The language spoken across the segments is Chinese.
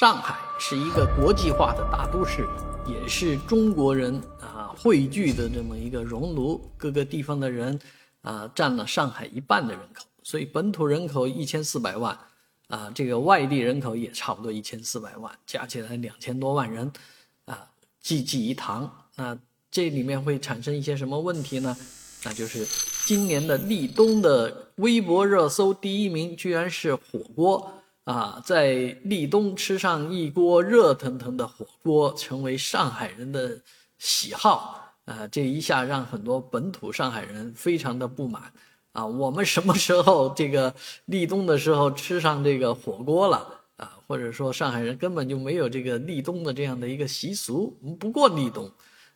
上海是一个国际化的大都市，也是中国人啊汇聚的这么一个熔炉，各个地方的人啊占了上海一半的人口，所以本土人口一千四百万，啊，这个外地人口也差不多一千四百万，加起来两千多万人，啊，济济一堂。那这里面会产生一些什么问题呢？那就是今年的立冬的微博热搜第一名居然是火锅。啊，在立冬吃上一锅热腾腾的火锅，成为上海人的喜好啊！这一下让很多本土上海人非常的不满啊！我们什么时候这个立冬的时候吃上这个火锅了啊？或者说上海人根本就没有这个立冬的这样的一个习俗，不过立冬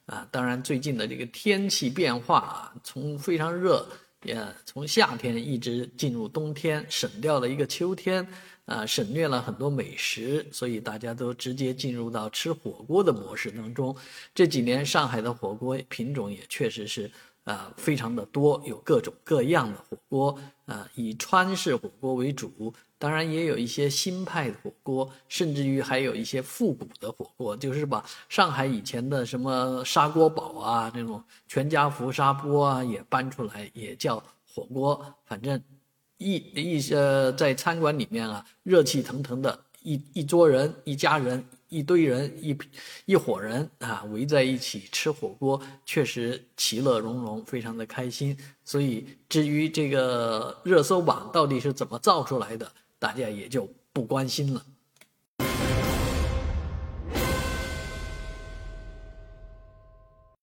啊！当然，最近的这个天气变化啊，从非常热，也从夏天一直进入冬天，省掉了一个秋天。啊，省略了很多美食，所以大家都直接进入到吃火锅的模式当中。这几年上海的火锅品种也确实是啊非常的多，有各种各样的火锅啊，以川式火锅为主，当然也有一些新派的火锅，甚至于还有一些复古的火锅，就是把上海以前的什么砂锅煲啊，那种全家福砂锅啊也搬出来，也叫火锅，反正。一一些，在餐馆里面啊，热气腾腾的，一一桌人，一家人，一堆人，一一伙人啊，围在一起吃火锅，确实其乐融融，非常的开心。所以，至于这个热搜榜到底是怎么造出来的，大家也就不关心了。